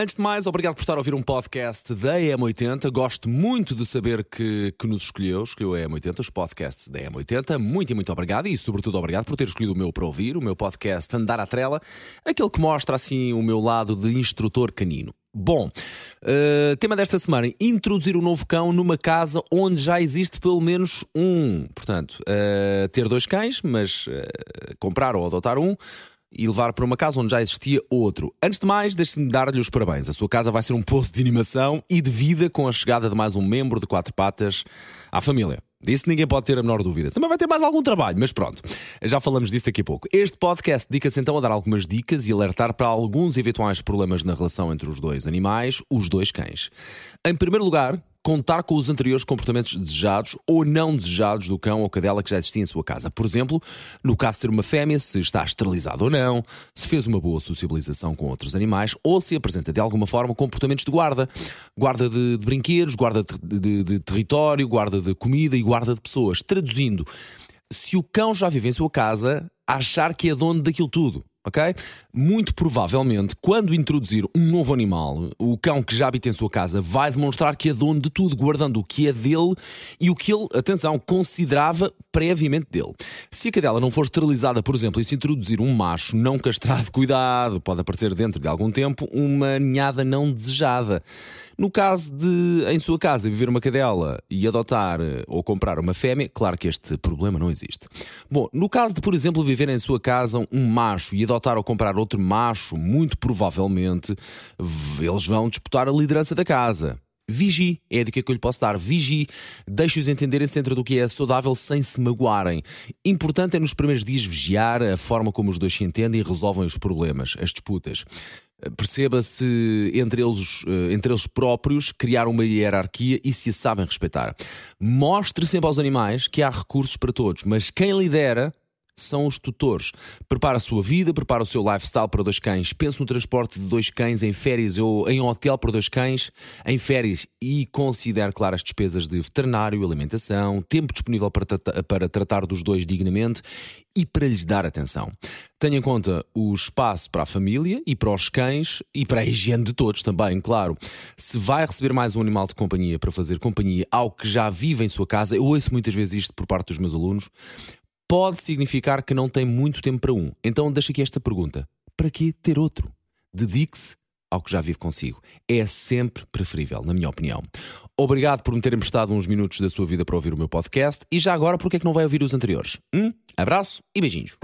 Antes de mais, obrigado por estar a ouvir um podcast da EM80. Gosto muito de saber que, que nos escolheu, escolheu a EM80, os podcasts da EM80. Muito e muito obrigado e, sobretudo, obrigado por ter escolhido o meu para ouvir, o meu podcast Andar à Trela, aquele que mostra assim o meu lado de instrutor canino. Bom, uh, tema desta semana: introduzir um novo cão numa casa onde já existe pelo menos um. Portanto, uh, ter dois cães, mas uh, comprar ou adotar um e levar para uma casa onde já existia outro. Antes de mais, deixe-me dar-lhe os parabéns. A sua casa vai ser um poço de animação e de vida com a chegada de mais um membro de quatro patas à família. Disso ninguém pode ter a menor dúvida. Também vai ter mais algum trabalho, mas pronto, já falamos disso daqui a pouco. Este podcast dedica-se então a dar algumas dicas e alertar para alguns eventuais problemas na relação entre os dois animais, os dois cães. Em primeiro lugar, contar com os anteriores comportamentos desejados ou não desejados do cão ou cadela que já existia em sua casa. Por exemplo, no caso de ser uma fêmea, se está esterilizado ou não, se fez uma boa sociabilização com outros animais ou se apresenta de alguma forma comportamentos de guarda. Guarda de, de brinquedos, guarda de, de, de território, guarda de comida e guarda de pessoas. Traduzindo, se o cão já vive em sua casa, achar que é dono daquilo tudo ok? Muito provavelmente, quando introduzir um novo animal, o cão que já habita em sua casa vai demonstrar que é dono de tudo, guardando o que é dele e o que ele, atenção, considerava previamente dele. Se a cadela não for esterilizada, por exemplo, e se introduzir um macho não castrado, cuidado, pode aparecer dentro de algum tempo uma ninhada não desejada. No caso de, em sua casa, viver uma cadela e adotar eh, ou comprar uma fêmea, claro que este problema não existe. Bom, no caso de, por exemplo, viver em sua casa um macho e adotar ou comprar outro macho, muito provavelmente eles vão disputar a liderança da casa. Vigie, é a dica que eu lhe posso dar. Vigie, deixe-os entenderem-se dentro do que é saudável sem se magoarem. Importante é nos primeiros dias vigiar a forma como os dois se entendem e resolvem os problemas, as disputas. Perceba se entre eles, eh, entre eles próprios criar uma hierarquia e se a sabem respeitar. Mostre sempre aos animais que há recursos para todos, mas quem lidera são os tutores. Prepara a sua vida, prepara o seu lifestyle para dois cães. Pense no transporte de dois cães em férias ou em hotel para dois cães em férias e considere, claro, as despesas de veterinário, alimentação, tempo disponível para, para tratar dos dois dignamente e para lhes dar atenção. Tenha em conta o espaço para a família e para os cães e para a higiene de todos também, claro. Se vai receber mais um animal de companhia para fazer companhia ao que já vive em sua casa, eu ouço muitas vezes isto por parte dos meus alunos, pode significar que não tem muito tempo para um. Então deixa aqui esta pergunta: para que ter outro? Dedique-se ao que já vive consigo. É sempre preferível, na minha opinião. Obrigado por me terem prestado uns minutos da sua vida para ouvir o meu podcast e já agora, porque é que não vai ouvir os anteriores? Hum? Abraço e beijinhos.